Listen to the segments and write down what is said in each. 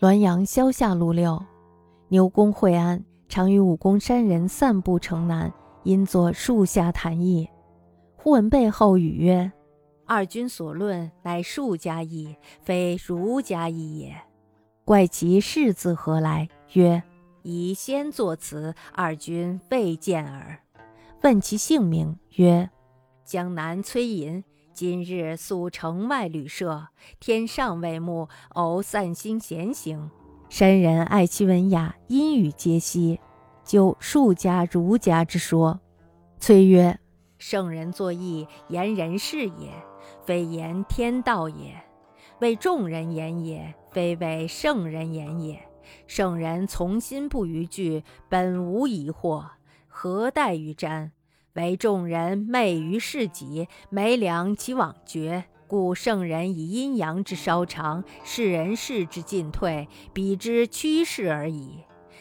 滦阳萧下路六，牛公惠安常与武功山人散步城南，因坐树下谈议。忽闻背后语曰：“二君所论乃术家意，非儒家意也。”怪其事字何来？曰：“宜先作辞，二君未见耳。”问其姓名，曰：“江南崔寅。”今日宿城外旅舍，天上未暮，偶散心闲行。山人爱其文雅，音语皆悉，就数家儒家之说。崔曰：“圣人作义，言人事也，非言天道也；为众人言也，非为圣人言也。圣人从心不逾矩，本无疑惑，何待于瞻？”为众人昧于事己，没量其往绝，故圣人以阴阳之稍长，世人事之进退，比之趋势而已。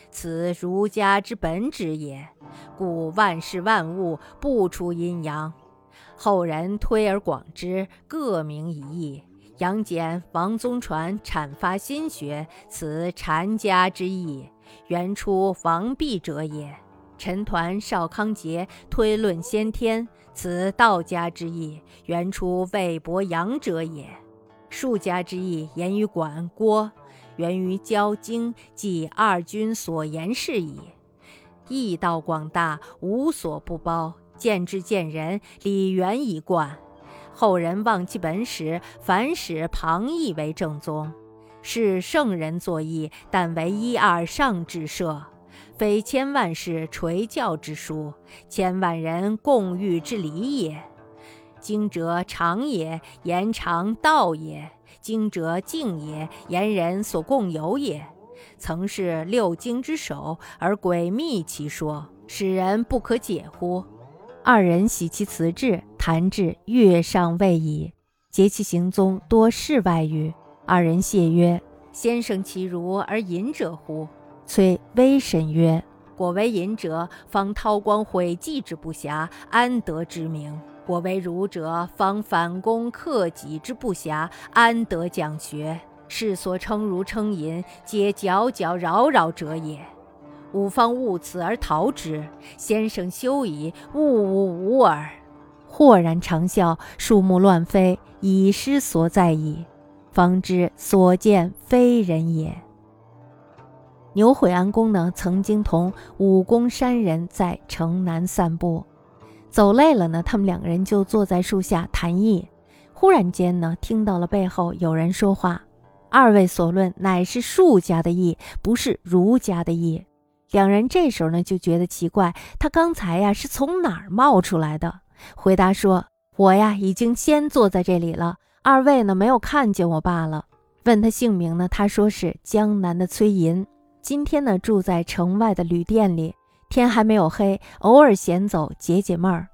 此儒家之本旨也。故万事万物不出阴阳。后人推而广之，各名一义。杨戬、王宗传阐发心学，此禅家之意，原出王弼者也。陈抟、邵康节推论先天，此道家之意，原出魏伯阳者也。术家之意，言于管郭，源于交经，即二君所言是矣。义道广大，无所不包，见之见人，理原一贯。后人忘其本始，反使旁义为正宗，是圣人作义，但为一二上至设。非千万世垂教之书，千万人共育之理也。经者长也，言长道也；经者静也，言人所共有也。曾是六经之首，而诡秘其说，使人不可解乎？二人喜其辞志，谈至月上未已，结其行踪多世外语。二人谢曰：“先生其如而隐者乎？”崔微审曰：“果为隐者，方韬光晦迹之不暇，安得知名；果为儒者，方反攻克己之不暇，安得讲学？世所称儒称隐，皆皎皎扰扰者也。吾方悟此而逃之，先生休矣，勿勿吾耳。”豁然长啸，树木乱飞，以失所在矣。方知所见非人也。牛悔安公呢，曾经同武功山人在城南散步，走累了呢，他们两个人就坐在树下谈议。忽然间呢，听到了背后有人说话：“二位所论乃是术家的意，不是儒家的意。”两人这时候呢，就觉得奇怪，他刚才呀是从哪儿冒出来的？回答说：“我呀已经先坐在这里了，二位呢没有看见我罢了。”问他姓名呢，他说是江南的崔寅。今天呢，住在城外的旅店里，天还没有黑，偶尔闲走解解闷儿。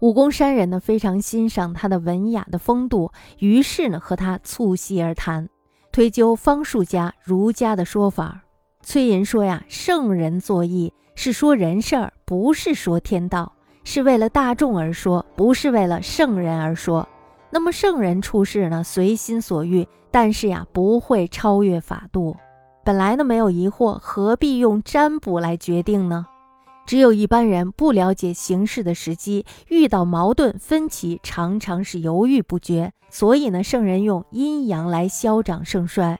武功山人呢，非常欣赏他的文雅的风度，于是呢，和他促膝而谈，推究方术家、儒家的说法。崔寅说呀：“圣人作义是说人事儿，不是说天道，是为了大众而说，不是为了圣人而说。那么圣人处事呢，随心所欲，但是呀，不会超越法度。”本来呢没有疑惑，何必用占卜来决定呢？只有一般人不了解形势的时机，遇到矛盾分歧，常常是犹豫不决。所以呢，圣人用阴阳来消长盛衰，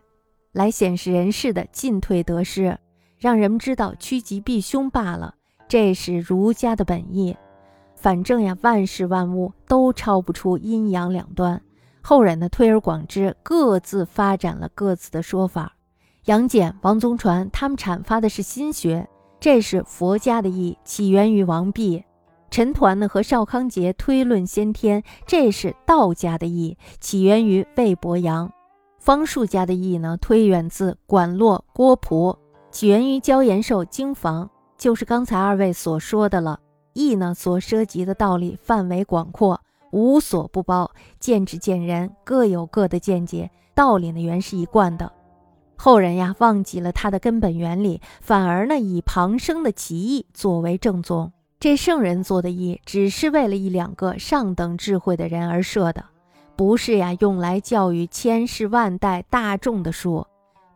来显示人事的进退得失，让人们知道趋吉避凶罢了。这是儒家的本意。反正呀，万事万物都超不出阴阳两端。后人呢，推而广之，各自发展了各自的说法。杨戬、王宗传他们阐发的是心学，这是佛家的义，起源于王弼。陈抟呢和邵康节推论先天，这是道家的义，起源于魏伯阳。方术家的义呢，推远自管骆、郭璞，起源于焦延寿、经房，就是刚才二位所说的了。义呢所涉及的道理范围广阔，无所不包，见智见人，各有各的见解，道理呢原是一贯的。后人呀，忘记了它的根本原理，反而呢以旁生的奇义作为正宗。这圣人做的义，只是为了一两个上等智慧的人而设的，不是呀用来教育千世万代大众的书。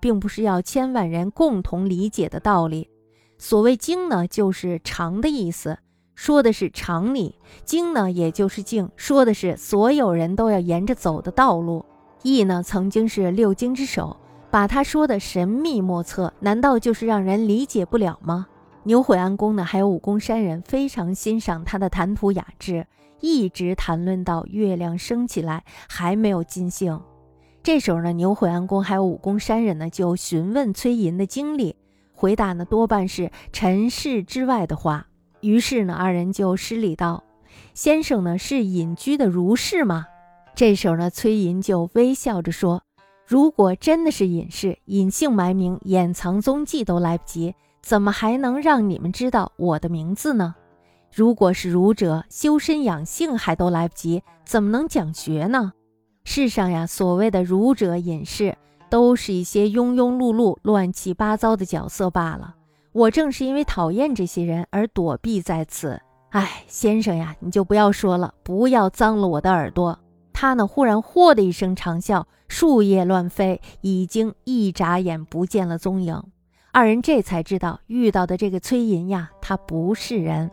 并不是要千万人共同理解的道理。所谓经呢，就是常的意思，说的是常理；经呢，也就是径，说的是所有人都要沿着走的道路。易呢，曾经是六经之首，把他说的神秘莫测，难道就是让人理解不了吗？牛悔安公呢，还有武功山人非常欣赏他的谈吐雅致，一直谈论到月亮升起来还没有尽兴。这时候呢，牛悔安公还有武功山人呢，就询问崔寅的经历。回答呢多半是尘世之外的话，于是呢二人就施礼道：“先生呢是隐居的儒士吗？”这时候呢崔寅就微笑着说：“如果真的是隐士，隐姓埋名、掩藏踪迹都来不及，怎么还能让你们知道我的名字呢？如果是儒者，修身养性还都来不及，怎么能讲学呢？世上呀，所谓的儒者、隐士。”都是一些庸庸碌碌、乱七八糟的角色罢了。我正是因为讨厌这些人而躲避在此。哎，先生呀，你就不要说了，不要脏了我的耳朵。他呢，忽然“嚯”的一声长啸，树叶乱飞，已经一眨眼不见了踪影。二人这才知道，遇到的这个崔银呀，他不是人。